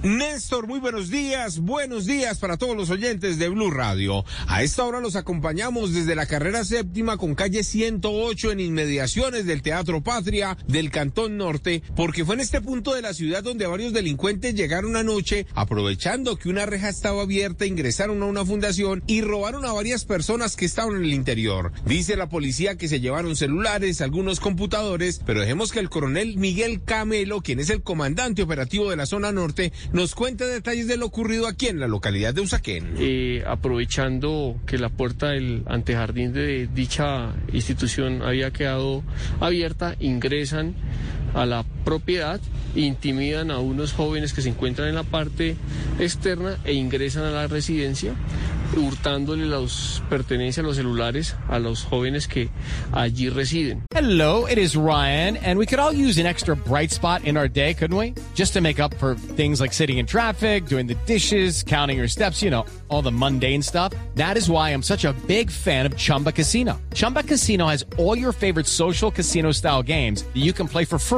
Néstor, muy buenos días, buenos días para todos los oyentes de Blue Radio. A esta hora los acompañamos desde la carrera séptima con calle 108 en inmediaciones del Teatro Patria del Cantón Norte, porque fue en este punto de la ciudad donde varios delincuentes llegaron anoche, aprovechando que una reja estaba abierta, ingresaron a una fundación y robaron a varias personas que estaban en el interior. Dice la policía que se llevaron celulares, algunos computadores, pero dejemos que el coronel Miguel Camelo, quien es el comandante operativo de la zona norte, nos cuenta detalles de lo ocurrido aquí en la localidad de Usaquén. Eh, aprovechando que la puerta del antejardín de dicha institución había quedado abierta, ingresan a la propiedad, intimidan a unos jóvenes que se encuentran en la parte externa e ingresan a la residencia hurtándole las pertenencias, los celulares a los jóvenes que allí residen. Hello, it is Ryan, and we could all use an extra bright spot in our day, couldn't we? Just to make up for things like sitting in traffic, doing the dishes, counting your steps, you know, all the mundane stuff. That is why I'm such a big fan of Chumba Casino. Chumba Casino has all your favorite social casino style games that you can play for free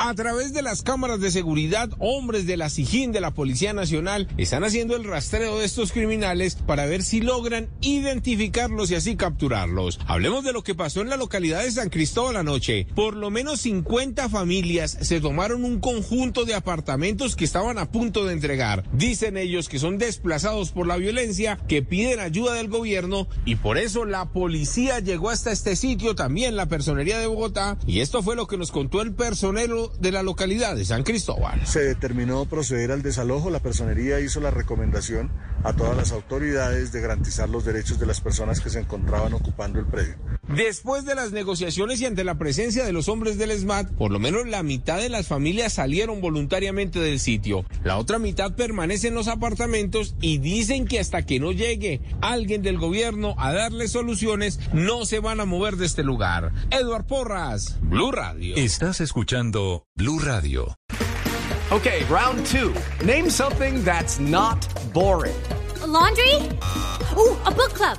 A través de las cámaras de seguridad, hombres de la SIGIN de la Policía Nacional están haciendo el rastreo de estos criminales para ver si logran identificarlos y así capturarlos. Hablemos de lo que pasó en la localidad de San Cristóbal anoche. Por lo menos 50 familias se tomaron un conjunto de apartamentos que estaban a punto de entregar. Dicen ellos que son desplazados por la violencia, que piden ayuda del gobierno y por eso la policía llegó hasta este sitio, también la personería de Bogotá, y esto fue lo que nos contó el personero de la localidad de San Cristóbal. Se determinó proceder al desalojo, la personería hizo la recomendación a todas las autoridades de garantizar los derechos de las personas que se encontraban ocupando el predio. Después de las negociaciones y ante la presencia de los hombres del SMAT, por lo menos la mitad de las familias salieron voluntariamente del sitio. La otra mitad permanece en los apartamentos y dicen que hasta que no llegue alguien del gobierno a darles soluciones, no se van a mover de este lugar. Eduard Porras, Blue Radio. Estás escuchando Blue Radio. Okay, round two. Name something that's not boring. A laundry? Ooh, a book club.